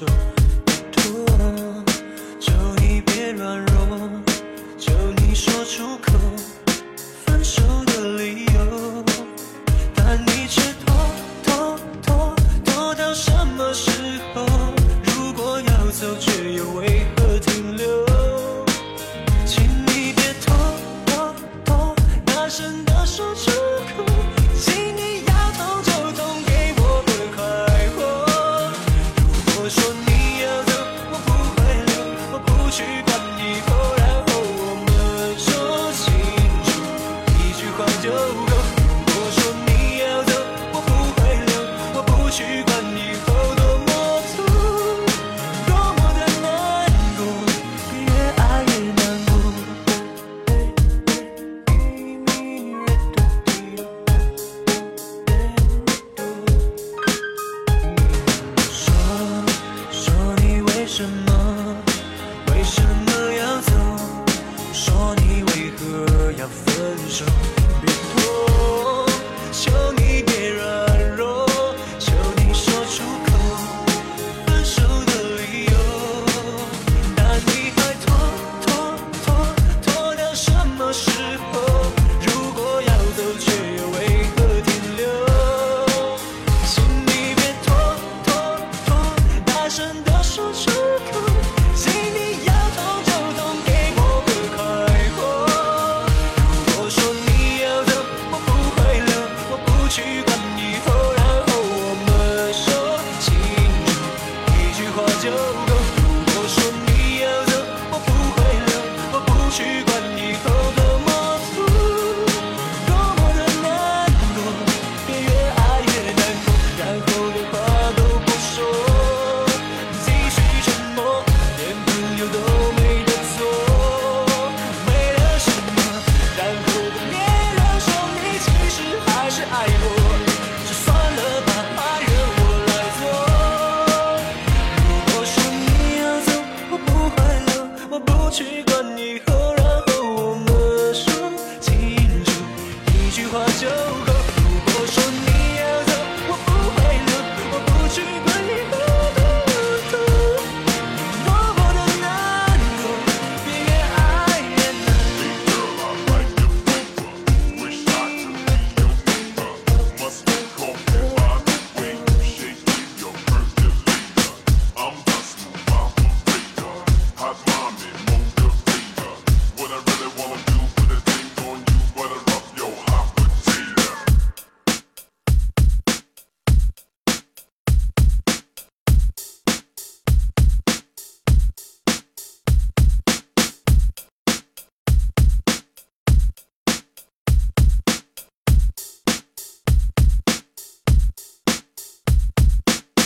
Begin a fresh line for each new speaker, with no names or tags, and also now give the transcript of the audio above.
show. 什么？为什么要走？说你为何要分手？去抗议，然后我们说清楚，一句话就。句话就